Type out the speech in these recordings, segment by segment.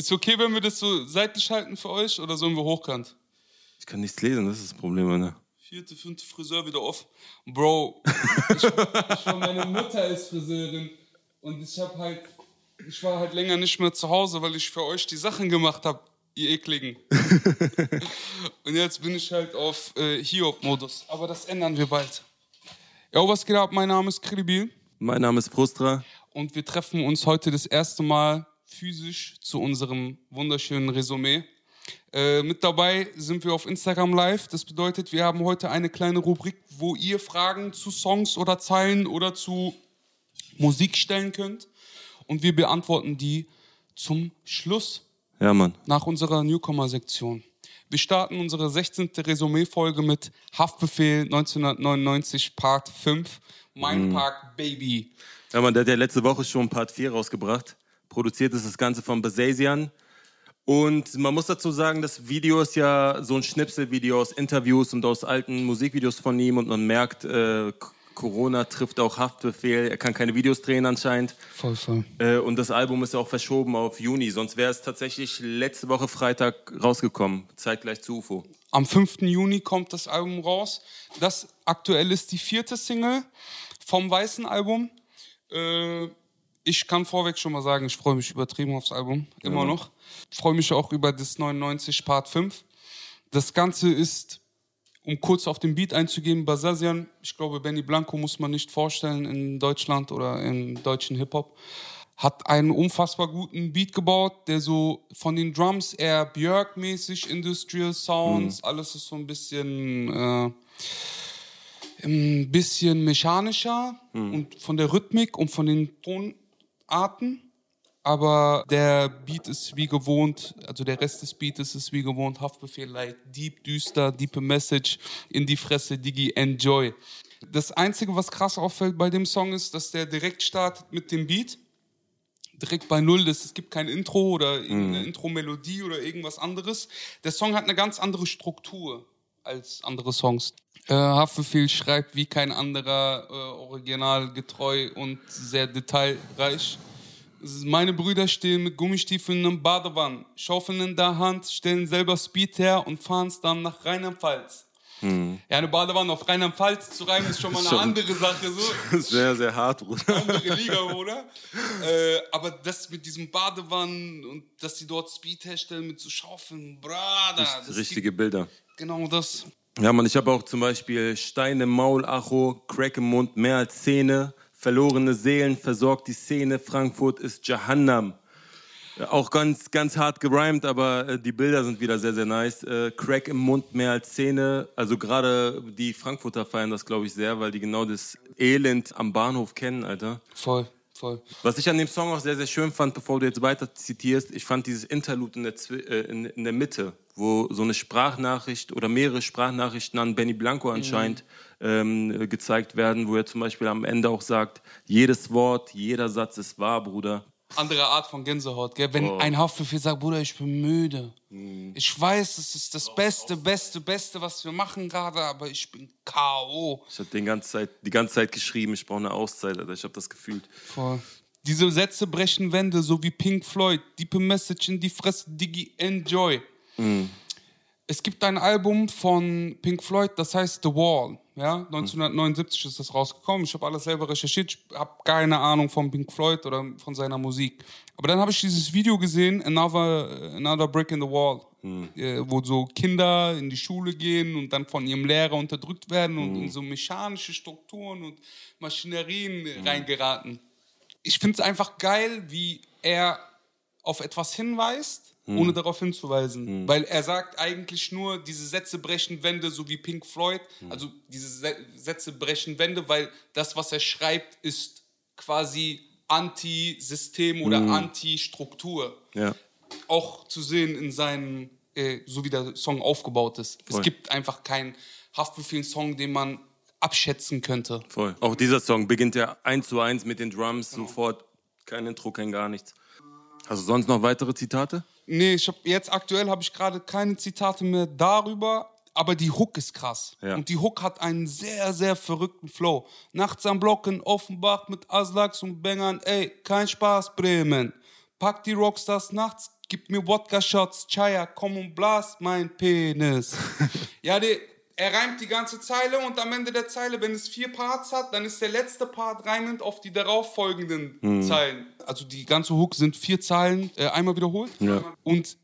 Ist okay, wenn wir das so seitlich halten für euch oder sollen wir hochkant? Ich kann nichts lesen, das ist das Problem, ne? Vierte, fünfte Friseur wieder off. Bro, ich, ich war, meine Mutter ist Friseurin und ich habe halt, ich war halt länger nicht mehr zu Hause, weil ich für euch die Sachen gemacht habe, ihr ekligen. und jetzt bin ich halt auf äh, Hiob-Modus. Aber das ändern wir bald. Ja, was geht ab? Mein Name ist Kribil. Mein Name ist Frustra. Und wir treffen uns heute das erste Mal physisch zu unserem wunderschönen Resümee. Äh, mit dabei sind wir auf Instagram Live. Das bedeutet, wir haben heute eine kleine Rubrik, wo ihr Fragen zu Songs oder Zeilen oder zu Musik stellen könnt. Und wir beantworten die zum Schluss. Ja, Mann. Nach unserer Newcomer-Sektion. Wir starten unsere 16. Resümee-Folge mit Haftbefehl 1999 Part 5. Mein mhm. Park Baby. Ja, Mann, der hat ja letzte Woche schon Part 4 rausgebracht. Produziert ist das Ganze von Basasian. Und man muss dazu sagen, das Video ist ja so ein Schnipselvideo aus Interviews und aus alten Musikvideos von ihm und man merkt, äh, Corona trifft auch Haftbefehl, er kann keine Videos drehen anscheinend. Voll, voll. Äh, und das Album ist auch verschoben auf Juni, sonst wäre es tatsächlich letzte Woche Freitag rausgekommen, zeitgleich zu UFO. Am 5. Juni kommt das Album raus. Das aktuell ist die vierte Single vom weißen Album. Äh, ich kann vorweg schon mal sagen, ich freue mich übertrieben aufs Album, immer ja. noch. Freue mich auch über das 99 Part 5. Das Ganze ist, um kurz auf den Beat einzugehen, Basasian, ich glaube, Benny Blanco muss man nicht vorstellen in Deutschland oder im deutschen Hip-Hop, hat einen unfassbar guten Beat gebaut, der so von den Drums eher Björk-mäßig, Industrial Sounds, mhm. alles ist so ein bisschen... Äh, ein bisschen mechanischer mhm. und von der Rhythmik und von den Tonarten. Aber der Beat ist wie gewohnt, also der Rest des Beats ist wie gewohnt, Haftbefehl light, deep, düster, deepe Message, in die Fresse, Digi, enjoy. Das Einzige, was krass auffällt bei dem Song ist, dass der direkt startet mit dem Beat. Direkt bei Null, das, es gibt kein Intro oder irgendeine mm. Intro-Melodie oder irgendwas anderes. Der Song hat eine ganz andere Struktur als andere Songs. Äh, Haftbefehl schreibt wie kein anderer, äh, originalgetreu und sehr detailreich. Meine Brüder stehen mit Gummistiefeln im Badewanne, Schaufeln in der Hand, stellen selber Speed her und fahren es dann nach Rheinland-Pfalz. Hm. Ja, eine Badewanne auf Rheinland-Pfalz zu reimen, ist schon mal eine schon andere Sache. So. Sehr, sehr hart, Bruder. Andere Liga, Bruder. Äh, aber das mit diesem Badewannen und dass sie dort Speed herstellen mit so Schaufeln, Brada. Richtige Bilder. Genau das. Ja, man, ich habe auch zum Beispiel Steine, Maul, Acho, Crack im Mund, mehr als Zähne, verlorene Seelen, versorgt die Szene, Frankfurt ist Jahannam. Auch ganz, ganz hart gerimt, aber äh, die Bilder sind wieder sehr, sehr nice. Äh, Crack im Mund, mehr als Zähne. Also gerade die Frankfurter feiern das, glaube ich, sehr, weil die genau das Elend am Bahnhof kennen, Alter. Voll. Voll. Was ich an dem Song auch sehr, sehr schön fand, bevor du jetzt weiter zitierst, ich fand dieses Interlude in der, äh, in, in der Mitte, wo so eine Sprachnachricht oder mehrere Sprachnachrichten an Benny Blanco anscheinend mhm. Ähm, gezeigt werden, wo er zum Beispiel am Ende auch sagt, jedes Wort, jeder Satz ist wahr, Bruder andere Art von Gänsehaut, gell? Wenn oh. ein Haftbefehl sagt, Bruder, ich bin müde. Mhm. Ich weiß, es ist das Beste, Beste, Beste, was wir machen gerade, aber ich bin K.O. Ich habe die ganze Zeit, die ganze Zeit geschrieben, ich brauche eine Auszeit, Alter. Ich habe das gefühlt. Voll. Diese Sätze brechen Wände, so wie Pink Floyd. Deep Message in die Fresse, Diggi, enjoy. Mhm. Es gibt ein Album von Pink Floyd, das heißt The Wall. Ja, 1979 ist das rausgekommen. Ich habe alles selber recherchiert. Ich habe keine Ahnung von Pink Floyd oder von seiner Musik. Aber dann habe ich dieses Video gesehen, Another, Another Brick in the Wall, hm. wo so Kinder in die Schule gehen und dann von ihrem Lehrer unterdrückt werden und hm. in so mechanische Strukturen und Maschinerien hm. reingeraten. Ich finde es einfach geil, wie er auf etwas hinweist hm. ohne darauf hinzuweisen. Hm. Weil er sagt eigentlich nur, diese Sätze brechen Wände, so wie Pink Floyd. Hm. Also diese Sätze brechen Wände, weil das, was er schreibt, ist quasi Anti-System oder hm. Anti-Struktur. Ja. Auch zu sehen in seinen, äh, so wie der Song aufgebaut ist. Voll. Es gibt einfach keinen Haftbefehl-Song, den man abschätzen könnte. Voll. Auch dieser Song beginnt ja eins zu eins mit den Drums, genau. sofort kein Intro, kein gar nichts. Hast du sonst noch weitere Zitate? Nee, ich hab, jetzt aktuell habe ich gerade keine Zitate mehr darüber, aber die Hook ist krass. Ja. Und die Hook hat einen sehr, sehr verrückten Flow. Nachts am Block in Offenbach mit Aslaks und Bängern, ey, kein Spaß, Bremen. Pack die Rockstars nachts, gib mir Wodka-Shots, Chaya, komm und blast mein Penis. ja, der, er reimt die ganze Zeile und am Ende der Zeile, wenn es vier Parts hat, dann ist der letzte Part reimend auf die darauffolgenden Mhm. Zeilen. Also die ganze Hook sind vier Zeilen, äh, einmal wiederholt. Ja. Und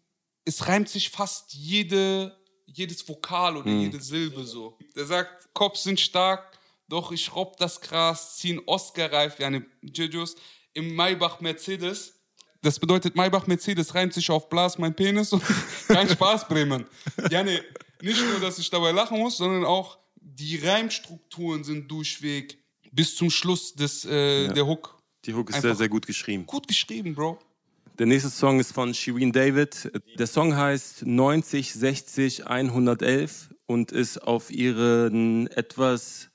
es reimt sich fast jede, jedes Vokal Mhm. oder jede Silbe so. Der sagt, Cops sind stark, doch ich robb das Gras, ziehen Oscar-reif, ja, ne, Jejus, im Maybach Mercedes. Das bedeutet, Maybach Mercedes reimt sich auf Blas, mein Penis und kein Spaß, Bremen. Ja, ne, nicht nur, dass ich dabei lachen muss, sondern auch die Reimstrukturen sind durchweg bis zum Schluss des, äh, der Hook. Die Hook ist Einfach- sehr, sehr gut geschrieben. Gut geschrieben, Bro. Der nächste Song ist von Shireen David. Der Song heißt 90 60 111 und ist auf ihren etwas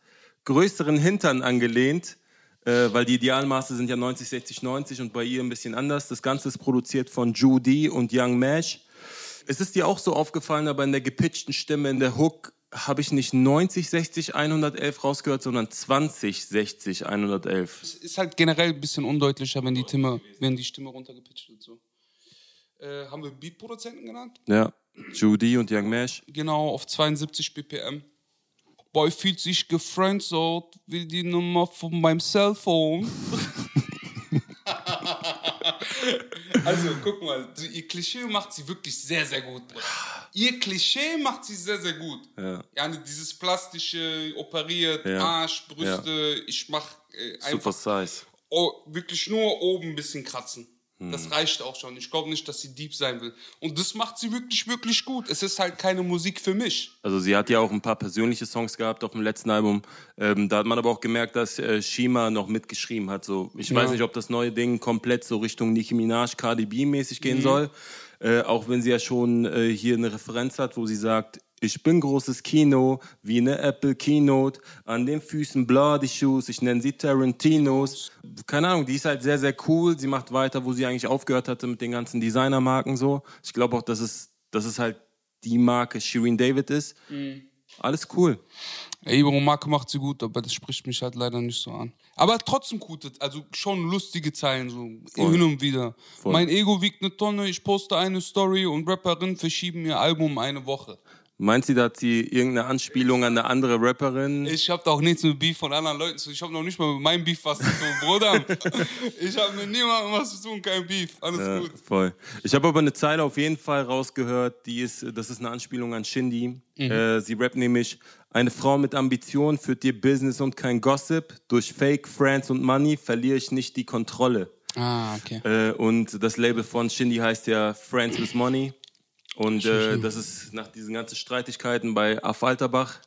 größeren Hintern angelehnt, äh, weil die Idealmaße sind ja 90 60 90 und bei ihr ein bisschen anders. Das Ganze ist produziert von Judy und Young Mash. Es ist dir auch so aufgefallen, aber in der gepitchten Stimme, in der Hook, habe ich nicht 90 60 111 rausgehört, sondern 20 60 111. Es ist halt generell ein bisschen undeutlicher, wenn die Stimme, wenn die Stimme runtergepitcht wird. So. Äh, haben wir Beatproduzenten genannt? Ja, Judy und Young Mash. Genau, auf 72 BPM. Boy fühlt sich gefriendzoned, will die Nummer von meinem Cellphone. also, guck mal, ihr Klischee macht sie wirklich sehr, sehr gut. Ihr Klischee macht sie sehr, sehr gut. Ja. Ja, dieses plastische, operiert, Ja. Arsch, Brüste, ich mach äh, Super einfach Size. oh, wirklich nur oben ein bisschen kratzen. Hm. Das reicht auch schon. Ich glaube nicht, dass sie deep sein will. Und das macht sie wirklich, wirklich gut. Es ist halt keine Musik für mich. Also sie hat ja auch ein paar persönliche Songs gehabt auf dem letzten Album. Ähm, da hat man aber auch gemerkt, dass äh, Shima noch mitgeschrieben hat. So, ich weiß Ja. nicht, ob das neue Ding komplett so Richtung Nicki Minaj, Cardi B mäßig gehen Mhm. soll. Äh, auch wenn sie ja schon äh, hier eine Referenz hat, wo sie sagt, ich bin großes Kino, wie eine Apple Keynote, an den Füßen Bloody Shoes, ich nenne sie Tarantinos. Keine Ahnung, die ist halt sehr, sehr cool. Sie macht weiter, wo sie eigentlich aufgehört hatte mit den ganzen Designermarken so. Ich glaube auch, dass es, dass es halt die Marke Shireen David ist. Mhm. Alles cool. Ja, Ibro Marke macht sie gut, aber das spricht mich halt leider nicht so an. Aber trotzdem gute, also schon lustige Zeilen, so hin und wieder. Voll. Mein Ego wiegt eine Tonne, ich poste eine Story und Rapperinnen verschieben ihr Album eine Woche. Meint sie, dass sie irgendeine Anspielung an eine andere Rapperin? Ich hab doch nichts mit Beef von anderen Leuten zu tun. Ich hab noch nicht mal mit meinem Beef was zu tun, Bruder. ich hab mit niemandem was zu tun, kein Beef. Alles Ja, gut. voll. Ich habe aber eine Zeile auf jeden Fall rausgehört, die ist, das ist eine Anspielung an Shindy. Mhm. Äh, sie rappt nämlich, eine Frau mit Ambition führt dir Business und kein Gossip. Durch Fake, Friends und Money verliere ich nicht die Kontrolle. Ah, okay. Äh, und das Label von Shindy heißt ja Friends with Money. Und äh, das ist nach diesen ganzen Streitigkeiten bei Affalterbach,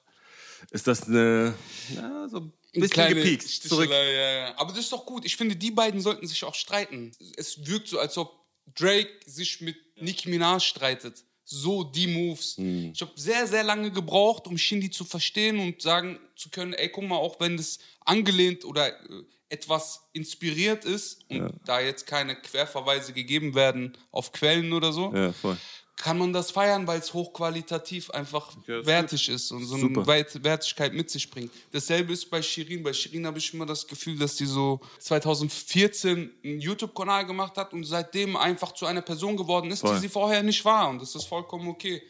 ist das eine, ja, so ein bisschen Kleine gepiekt. Zurück. Ja, ja. Aber das ist doch gut. Ich finde, die beiden sollten sich auch streiten. Es wirkt so, als ob Drake sich mit Nicki Minaj streitet. So die Moves. Hm. Ich habe sehr, sehr lange gebraucht, um Shindy zu verstehen und sagen zu können, ey, guck mal, auch wenn das angelehnt oder äh, etwas inspiriert ist und da jetzt keine Querverweise gegeben werden auf Quellen oder so, Ja, voll. Kann man das feiern, weil es hochqualitativ einfach Ja, ist wertig ist und so Super. eine Wertigkeit mit sich bringt. Dasselbe ist bei Shirin. Bei Shirin habe ich immer das Gefühl, dass die so 2014 einen YouTube-Kanal gemacht hat und seitdem einfach zu einer Person geworden ist, Voll. die sie vorher nicht war. Und das ist vollkommen okay.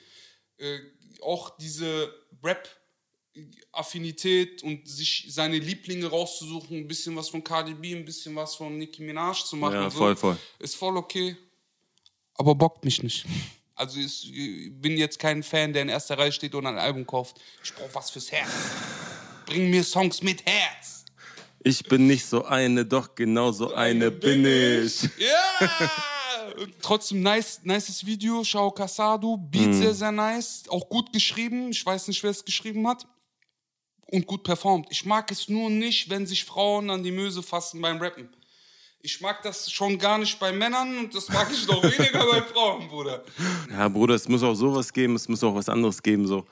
Äh, auch diese Rap-Affinität und sich seine Lieblinge rauszusuchen, ein bisschen was von Cardi B, ein bisschen was von Nicki Minaj zu machen. Ja, so, voll, voll. Ist voll okay aber bockt mich nicht. Also ich bin jetzt kein Fan, der in erster Reihe steht und ein Album kauft. Ich brauche was fürs Herz. Bring mir Songs mit Herz. Ich bin nicht so eine, doch genau so eine bin ich. Ja! Und Trotzdem nice, nices Video, Shao Casado, Beat sehr, sehr nice, auch gut geschrieben, ich weiß nicht, wer es geschrieben hat und gut performt. Ich mag es nur nicht, wenn sich Frauen an die Möse fassen beim Rappen. Ich mag das schon gar nicht bei Männern und das mag ich noch weniger bei Frauen, Bruder. Ja, Bruder, es muss auch sowas geben, es muss auch was anderes geben. So.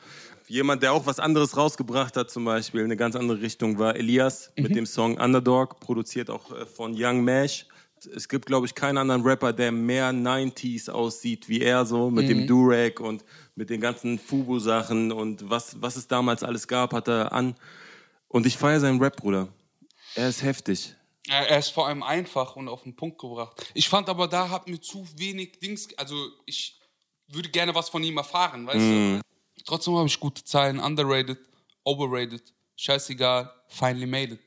Jemand, der auch was anderes rausgebracht hat, zum Beispiel, eine ganz andere Richtung, war Elias mit dem Song Underdog, produziert auch äh, von Young Mash. Es gibt, glaube ich, keinen anderen Rapper, der mehr 90s aussieht wie er, so mit dem Durag und mit den ganzen Fubu-Sachen und was, was es damals alles gab, hat er an. Und ich feiere seinen Rap, Bruder. Er ist heftig. Er ist vor allem einfach und auf den Punkt gebracht. Ich fand aber, da hat mir zu wenig Dings. Also, ich würde gerne was von ihm erfahren, weißt Mhm. du? Trotzdem habe ich gute Zeilen. Underrated, overrated, scheißegal, finally made it.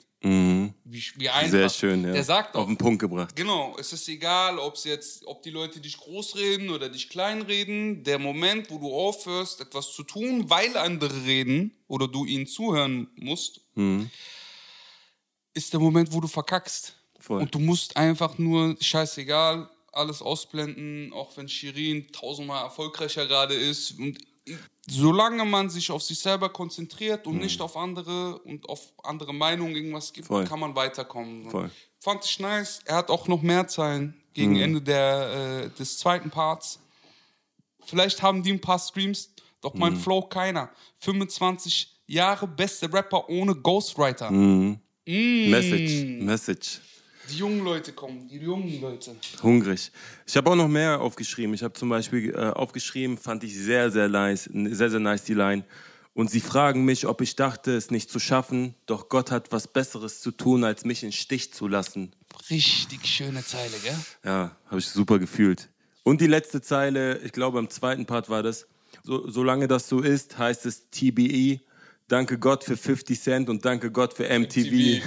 Wie, wie einfach. Mhm. Sehr schön, ja. Der sagt auch, Auf den Punkt gebracht. Genau, es ist egal, ob's jetzt, ob die Leute dich groß reden oder dich klein reden. Der Moment, wo du aufhörst, etwas zu tun, weil andere reden oder du ihnen zuhören musst, Mhm. Ist der Moment, wo du verkackst. Voll. Und du musst einfach nur, scheißegal, alles ausblenden, auch wenn Shirin tausendmal erfolgreicher gerade ist. Und solange man sich auf sich selber konzentriert und nicht auf andere und auf andere Meinungen irgendwas gibt, Mhm. Voll. kann man weiterkommen. Voll. Fand ich nice. Er hat auch noch mehr Zeilen gegen Mhm. Ende der, äh, des zweiten Parts. Vielleicht haben die ein paar Streams, doch Mhm. mein Flow keiner. 25 Jahre beste Rapper ohne Ghostwriter. Mhm. Mm. Message, Message. Die jungen Leute kommen, die jungen Leute. Hungrig. Ich habe auch noch mehr aufgeschrieben. Ich habe zum Beispiel äh, aufgeschrieben, fand ich sehr, sehr nice, sehr, sehr nice die Line. Und sie fragen mich, ob ich dachte, es nicht zu schaffen, doch Gott hat was Besseres zu tun, als mich in Stich zu lassen. Richtig schöne Zeile, gell? Ja, habe ich super gefühlt. Und die letzte Zeile, ich glaube im zweiten Part war das, so, solange das so ist, heißt es TBE, danke Gott für 50 Cent und danke Gott für MTV.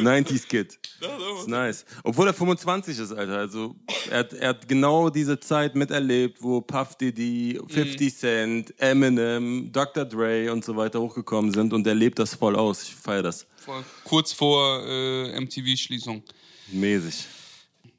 90s Kid. Das ist nice. Obwohl er 25 ist, Alter. Also er hat, er hat genau diese Zeit miterlebt, wo Puff Diddy, 50 Cent, Eminem, Dr. Dre und so weiter hochgekommen sind und er lebt das voll aus. Ich feiere das. Voll. Kurz vor äh, MTV-Schließung. Mäßig.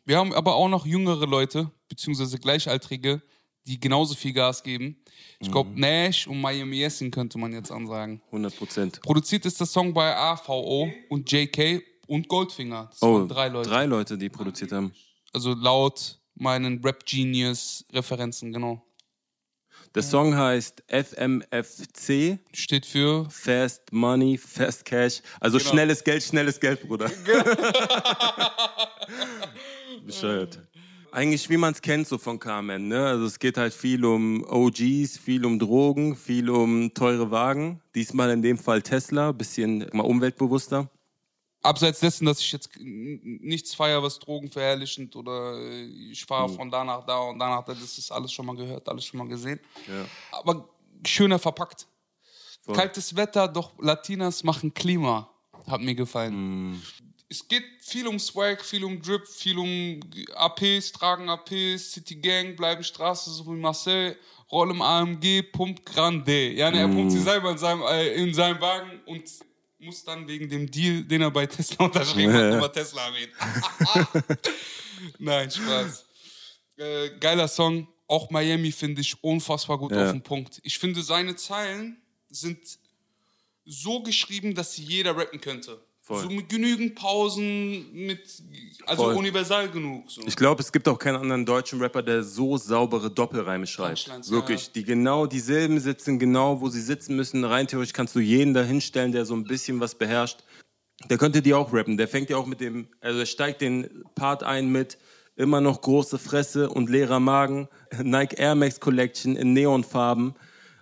Wir haben aber auch noch jüngere Leute, beziehungsweise Gleichaltrige, die genauso viel Gas geben. Ich glaube, Mhm. Nash und Miami Yassin könnte man jetzt ansagen. 100 Prozent. Produziert ist der Song bei AVO und JK und Goldfinger. Das Oh, drei Leute. Drei Leute, die produziert haben. Also laut meinen Rap Genius Referenzen, genau. Der Song heißt FMFC, Steht für Fast Money, Fast Cash. Also Genau. schnelles Geld, schnelles Geld, Bruder. Bescheuert. Eigentlich wie man es kennt so von Carmen, ne? Also es geht halt viel um OGs, viel um Drogen, viel um teure Wagen. Diesmal in dem Fall Tesla, bisschen mal umweltbewusster. abseits dessen, dass ich jetzt nichts feiere, was drogenverherrlichend oder äh, ich fahre von da nach da und da nach da, das ist alles schon mal gehört, alles schon mal gesehen. Ja. Aber schöner verpackt. Voll. Kaltes Wetter, doch Latinas machen Klima. Hat mir gefallen. Hm. Es geht viel um Swag, viel um Drip, viel um APs, tragen APs, City Gang, bleiben Straße, so wie Marcel, Roll im AMG, pumpt Grande. Ja, ne, er pumpt sie selber in seinem, äh, in seinem Wagen und muss dann wegen dem Deal, den er bei Tesla unterschrieben hat, über Tesla erwähnen. Nein, Spaß. Äh, geiler Song. Auch Miami finde ich unfassbar gut Ja. auf den Punkt. Ich finde, seine Zeilen sind so geschrieben, dass sie jeder rappen könnte. Voll. So mit genügend Pausen, mit also Voll. universal genug. So. Ich glaube, es gibt auch keinen anderen deutschen Rapper, der so saubere Doppelreime schreibt. Wirklich. ja. Die genau, die Silben sitzen genau, wo sie sitzen müssen. Rein theoretisch kannst du jeden da hinstellen, der so ein bisschen was beherrscht. Der könnte die auch rappen. Der fängt ja auch mit dem, also er steigt den Part ein mit immer noch große Fresse und leerer Magen. Nike Air Max Collection in Neonfarben.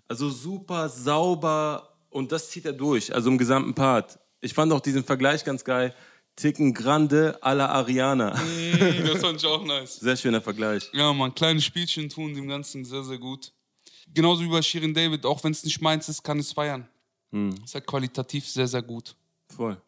Also super sauber und das zieht er durch, also im gesamten Part. Ich fand auch diesen Vergleich ganz geil. Ticken Grande à la Ariana. Mm, das fand ich auch nice. Sehr schöner Vergleich. Ja, man, kleine Spielchen tun dem Ganzen sehr, sehr gut. Genauso wie bei Shirin David, auch wenn es nicht meins ist, kann es feiern. Hm. Ist halt qualitativ sehr, sehr gut. Voll.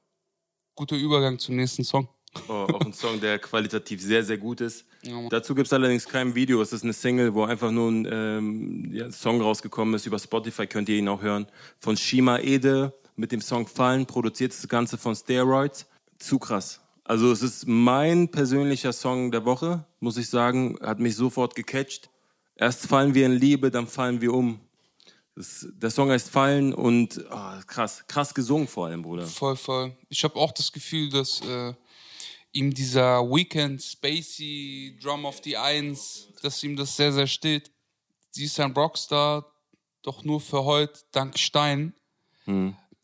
Guter Übergang zum nächsten Song. Oh, auch ein Song, der qualitativ sehr, sehr gut ist. Ja. Dazu gibt es allerdings kein Video. Es ist eine Single, wo einfach nur ein ähm, ja, Song rausgekommen ist. Über Spotify könnt ihr ihn auch hören. Von Shima Ede mit dem Song Fallen. Produziert das Ganze von Steroids. Zu krass. Also es ist mein persönlicher Song der Woche, muss ich sagen. Hat mich sofort gecatcht. Erst fallen wir in Liebe, dann fallen wir um. Das, der Song heißt Fallen und oh, krass. Krass gesungen vor allem, Bruder. Voll, voll. Ich habe auch das Gefühl, dass äh, ihm dieser Weekend Spacey Drum of the Eins, dass ihm das sehr, sehr steht. Sie ist ein Rockstar, doch nur für heute, dank Stein.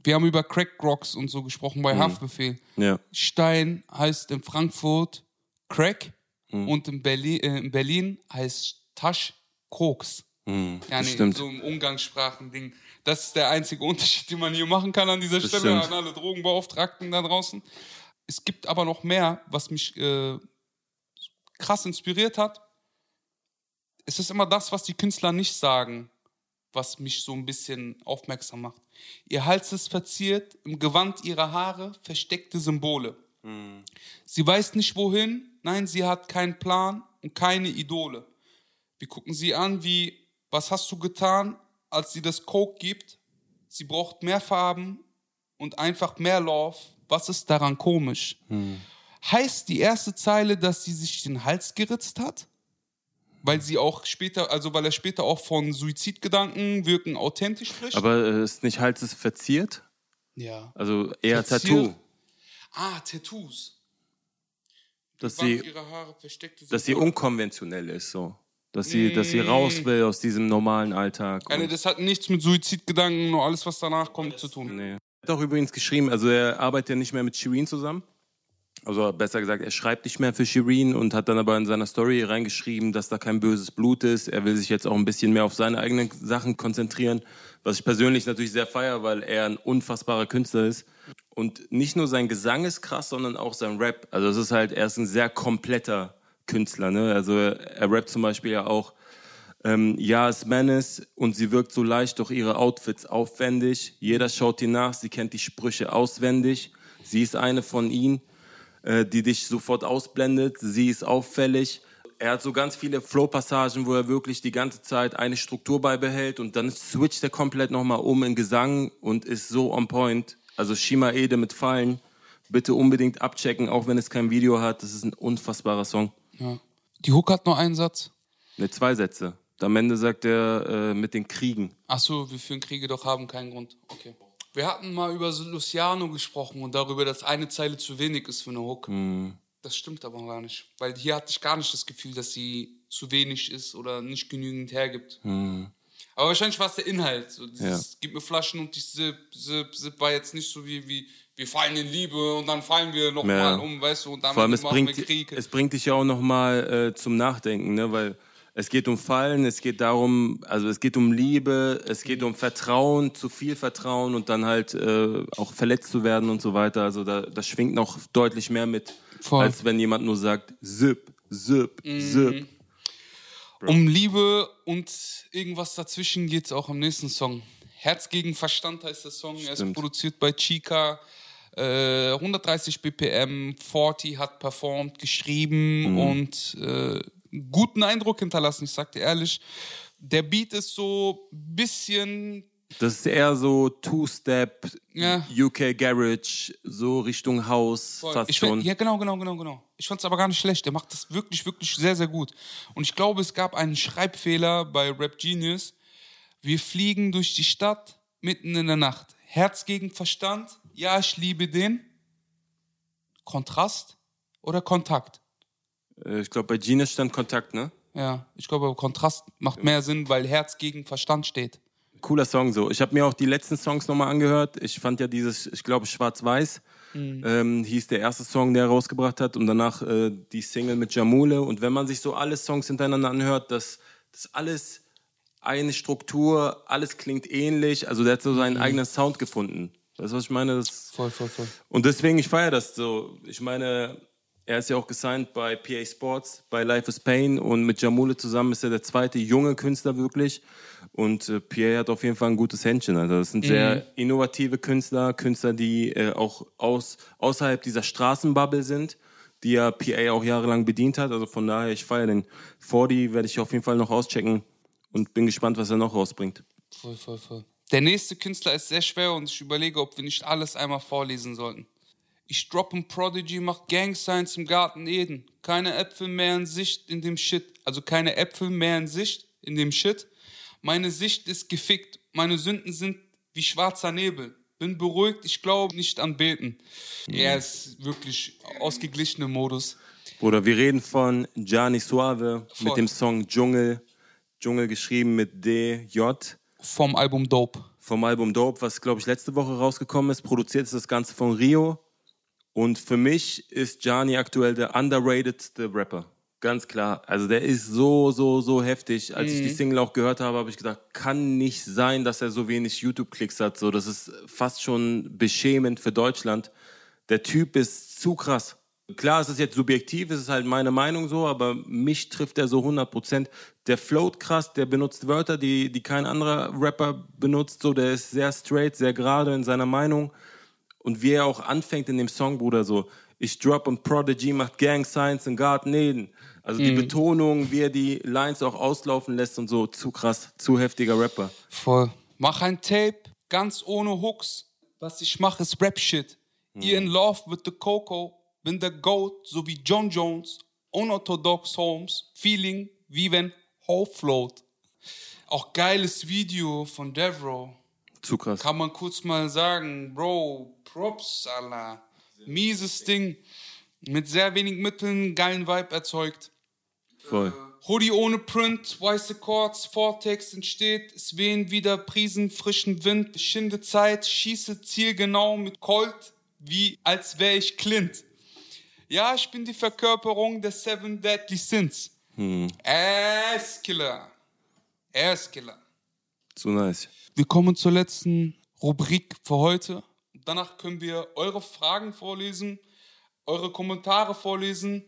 Wir haben über Crack Rocks und so gesprochen bei Haftbefehl. Ja. Stein heißt in Frankfurt Crack und in Berlin, äh, in Berlin heißt Tasch Koks. Ja, nee, stimmt. so im Umgangssprachending. Das ist der einzige Unterschied, den man hier machen kann an dieser Stelle stimmt. an alle Drogenbeauftragten da draußen. Es gibt aber noch mehr, was mich äh, krass inspiriert hat. Es ist immer das, was die Künstler nicht sagen, was mich so ein bisschen aufmerksam macht. Ihr Hals ist verziert, im Gewand ihrer Haare versteckte Symbole. Sie weiß nicht wohin, nein, sie hat keinen Plan und keine Idole. Wir gucken sie an wie, was hast du getan, als sie das Coke gibt? Sie braucht mehr Farben und einfach mehr Love. Was ist daran komisch? Heißt die erste Zeile, dass sie sich den Hals geritzt hat? Weil sie auch später, also weil er später auch von Suizidgedanken wirken authentisch spricht? Aber äh, ist nicht Hals ist verziert? ja. Also eher Verziert. Tattoo. Ah, Tattoos. Dass sie, dass sie unkonventionell ist, so. Dass sie, dass sie raus will aus diesem normalen Alltag. Und- das hat nichts mit Suizidgedanken und alles, was danach kommt, zu tun. Nee. Er hat auch übrigens geschrieben, also er arbeitet ja nicht mehr mit Shirin zusammen. Also besser gesagt, er schreibt nicht mehr für Shirin und hat dann aber in seiner Story reingeschrieben, dass da kein böses Blut ist. Er will sich jetzt auch ein bisschen mehr auf seine eigenen Sachen konzentrieren, was ich persönlich natürlich sehr feiere, weil er ein unfassbarer Künstler ist. Und nicht nur sein Gesang ist krass, sondern auch sein Rap. Also es ist halt, er ist ein sehr kompletter Künstler. Ne? Also er rappt zum Beispiel ja auch ähm, ja, es Menace und sie wirkt so leicht, doch ihre Outfits aufwendig. Jeder schaut ihr nach, sie kennt die Sprüche auswendig. Sie ist eine von ihnen, äh, die dich sofort ausblendet. Sie ist auffällig. Er hat so ganz viele Flow-Passagen, wo er wirklich die ganze Zeit eine Struktur beibehält und dann switcht er komplett nochmal um in Gesang und ist so on point. Also Shima Ede mit Fallen. Bitte unbedingt abchecken, auch wenn es kein Video hat. Das ist ein unfassbarer Song. Ja. Die Hook hat nur einen Satz. Ne, zwei Sätze. Am Ende sagt er äh, mit den Kriegen. Ach so, wir führen Kriege doch haben keinen Grund. Okay. Wir hatten mal über Luciano gesprochen und darüber, dass eine Zeile zu wenig ist für eine Hook. Das stimmt aber gar nicht. Weil hier hatte ich gar nicht das Gefühl, dass sie zu wenig ist oder nicht genügend hergibt. Aber wahrscheinlich war es der Inhalt. So dieses, Gib mir Flaschen und ich Sip, Sip, Sip war jetzt nicht so wie, wie wir fallen in Liebe und dann fallen wir nochmal Ja. um, weißt du, und dann machen wir Krieg. es bringt dich ja auch nochmal äh, zum Nachdenken, ne? weil es geht um Fallen, es geht darum, also es geht um Liebe, es geht um Vertrauen, zu viel Vertrauen und dann halt äh, auch verletzt zu werden und so weiter. Also da, das schwingt noch deutlich mehr mit, Voll. als wenn jemand nur sagt, Zip, Zip, Zip. Um Liebe und irgendwas dazwischen geht es auch im nächsten Song. Herz gegen Verstand heißt der Song. Er ist Stimmt. produziert bei Chica. Äh, 130 BPM, 40 hat performt, geschrieben und äh, guten Eindruck hinterlassen, ich sag dir ehrlich. Der Beat ist so ein bisschen Das ist eher so Two-Step, Ja. UK Garage, so Richtung House, fast ich schon. Find, ja, genau, genau, genau, genau. Ich fand es aber gar nicht schlecht. Er macht das wirklich, wirklich sehr, sehr gut. Und ich glaube, es gab einen Schreibfehler bei Rap Genius. Wir fliegen durch die Stadt mitten in der Nacht. Herz gegen Verstand. Ja, ich liebe den. Kontrast oder Kontakt? Äh, ich glaube, bei Genius stand Kontakt, ne? Ja, ich glaube, Kontrast macht mehr Sinn, weil Herz gegen Verstand steht. cooler Song so. Ich habe mir auch die letzten Songs nochmal angehört. Ich fand ja dieses, ich glaube, Schwarz-Weiß ähm, hieß der erste Song, der er rausgebracht hat und danach äh, die Single mit Jamule. Und wenn man sich so alle Songs hintereinander anhört, das, das ist alles eine Struktur, alles klingt ähnlich. Also der hat so seinen eigenen Sound gefunden. Weißt du, was ich meine? Das, Voll, voll, voll. und deswegen, ich feiere das so. Ich meine, er ist ja auch gesigned bei PA Sports, bei Life is Pain und mit Jamule zusammen ist er der zweite junge Künstler wirklich. Und äh, PA hat auf jeden Fall ein gutes Händchen. Also das sind sehr innovative Künstler, Künstler, die äh, auch aus, außerhalb dieser Straßenbubble sind, die ja PA auch jahrelang bedient hat. Also von daher, ich feiere den 40, werde ich auf jeden Fall noch auschecken und bin gespannt, was er noch rausbringt. Voll, voll, voll. Der nächste Künstler ist sehr schwer und ich überlege, ob wir nicht alles einmal vorlesen sollten. Ich drop ein Prodigy, mach Gang Signs im Garten Eden. Keine Äpfel mehr in Sicht in dem Shit. Also keine Äpfel mehr in Sicht in dem Shit. Meine Sicht ist gefickt. Meine Sünden sind wie schwarzer Nebel. Bin beruhigt, ich glaube nicht an Beten. Er ist wirklich ausgeglichener Modus. Bruder, wir reden von Gianni Suave Voll. mit dem Song Dschungel. Dschungel geschrieben mit DJ. Vom Album Dope. Vom Album Dope, was glaube ich letzte Woche rausgekommen ist. Produziert ist das Ganze von Rio. Und für mich ist Gianni aktuell der underratedste Rapper. Ganz klar. Also der ist so, so, so heftig. Als ich die Single auch gehört habe, habe ich gedacht, kann nicht sein, dass er so wenig YouTube-Klicks hat. So, das ist fast schon beschämend für Deutschland. der Typ ist zu krass. Klar, es ist jetzt subjektiv, es ist halt meine Meinung so, aber mich trifft er so 100 Prozent. Der float krass, der benutzt Wörter, die, die kein anderer Rapper benutzt, so, der ist sehr straight, sehr gerade in seiner Meinung. Und wie er auch anfängt in dem Song, Bruder, so, ich drop und Prodigy macht Gang Science in Garten Eden. Also die Betonung, wie er die Lines auch auslaufen lässt und so, zu krass, zu heftiger Rapper. Voll. Mach ein Tape, ganz ohne Hooks. Was ich mache, ist Rap-Shit. Ihr in Love with the Coco, bin der Goat, so wie John Jones, unorthodox Holmes, Feeling, wie wenn Hope float. Auch geiles Video von Devro. Zu krass. Kann man kurz mal sagen, Bro, Props, Allah. Mieses Ding. Mit sehr wenig Mitteln, geilen Vibe erzeugt. Voll. Hoodie ohne Print, weiße Chords, Vortext entsteht, es wehen wieder Prisen, frischen Wind, schinde Zeit, schieße zielgenau mit Colt, wie als wäre ich Clint. Ja, ich bin die Verkörperung der Seven Deadly Sins. Asskiller. Asskiller. Zu nice. Wir kommen zur letzten Rubrik für heute. Danach können wir eure Fragen vorlesen, eure Kommentare vorlesen,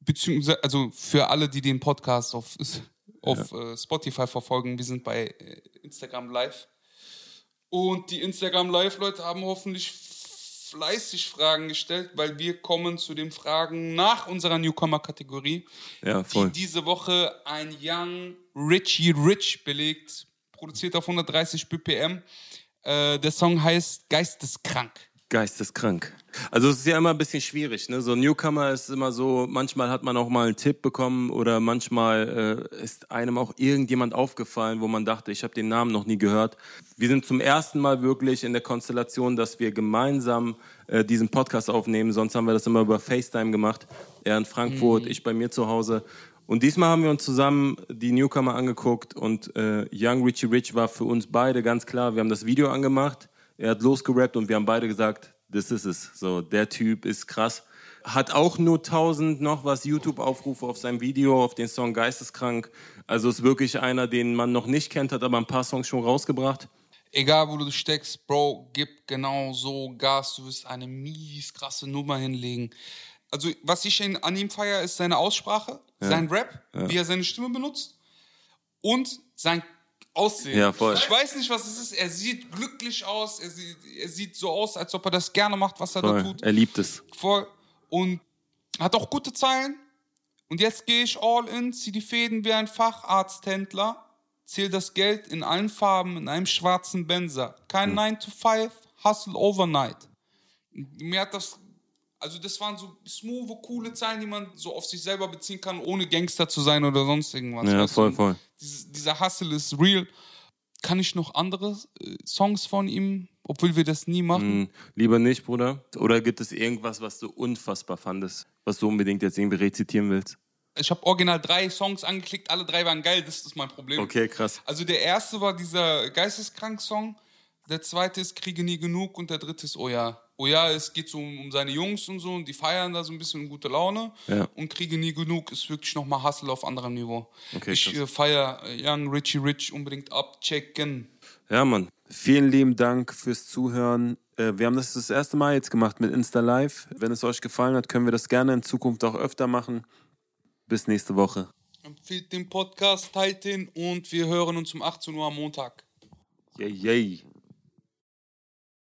beziehungsweise also für alle, die den Podcast auf, auf äh, Spotify verfolgen, wir sind bei äh, Instagram Live. Und die Instagram Live-Leute haben hoffentlich fleißig Fragen gestellt, weil wir kommen zu den Fragen nach unserer Newcomer-Kategorie, Ja, die diese Woche ein Young Richie Rich belegt, produziert auf 130 BPM. Äh, der Song heißt Geisteskrank. Geisteskrank. Also es ist ja immer ein bisschen schwierig. Ne? So ein Newcomer ist immer so, manchmal hat man auch mal einen Tipp bekommen oder manchmal äh, ist einem auch irgendjemand aufgefallen, wo man dachte, ich habe den Namen noch nie gehört. Wir sind zum ersten Mal wirklich in der Konstellation, dass wir gemeinsam äh, diesen Podcast aufnehmen. Sonst haben wir das immer über FaceTime gemacht. Er in Frankfurt, ich bei mir zu Hause. Und diesmal haben wir uns zusammen die Newcomer angeguckt und äh, Young Richie Rich war für uns beide ganz klar. Wir haben das Video angemacht, er hat losgerappt und wir haben beide gesagt, das ist es. So, der Typ ist krass. Hat auch nur 1000 noch was YouTube-Aufrufe auf seinem Video, auf den Song Geisteskrank. Also ist wirklich einer, den man noch nicht kennt, hat aber ein paar Songs schon rausgebracht. Egal, wo du steckst, Bro, gib genau so Gas. Du wirst eine mies krasse Nummer hinlegen. Also, was ich an ihm feiere, ist seine Aussprache, sein Rap, wie er seine Stimme benutzt und sein Aussehen. Ja, voll. Ich weiß nicht, was es ist. Er sieht glücklich aus. Er sieht, er sieht so aus, als ob er das gerne macht, was er da Voll. tut. Er liebt es. Voll. Und hat auch gute Zeilen. Und jetzt gehe ich all in, zieh die Fäden wie ein Facharzthändler, zähl das Geld in allen Farben in einem schwarzen Benzer. Kein 9 to 5, Hustle Overnight. Mir hat das, also das waren so smooth, coole Zeilen, die man so auf sich selber beziehen kann, ohne Gangster zu sein oder sonst irgendwas. Ja, voll, Und voll. Dieses, dieser Hustle ist real. Kann ich noch andere äh, Songs von ihm, obwohl wir das nie machen? Hm, lieber nicht, Bruder. Oder gibt es irgendwas, was du unfassbar fandest, was du unbedingt jetzt irgendwie rezitieren willst? Ich habe original drei Songs angeklickt, alle drei waren geil, das ist mein Problem. Okay, krass. Also der erste war dieser Geisteskrank-Song, der zweite ist Kriege nie genug und der dritte ist Oh ja. Oh ja, es geht so um, um seine Jungs und so und die feiern da so ein bisschen in gute Laune. Ja. Und Kriege nie genug ist wirklich nochmal Hustle auf anderem Niveau. Okay, ich äh, feiere Young Richie Rich unbedingt abchecken. Ja, Mann. Vielen lieben Dank fürs Zuhören. Äh, Wir haben das das erste Mal jetzt gemacht mit Insta Live. Wenn es euch gefallen hat, können wir das gerne in Zukunft auch öfter machen. Bis nächste Woche. Empfehlt den Podcast, teilt den und wir hören uns um 18 Uhr am Montag. Yay, yay.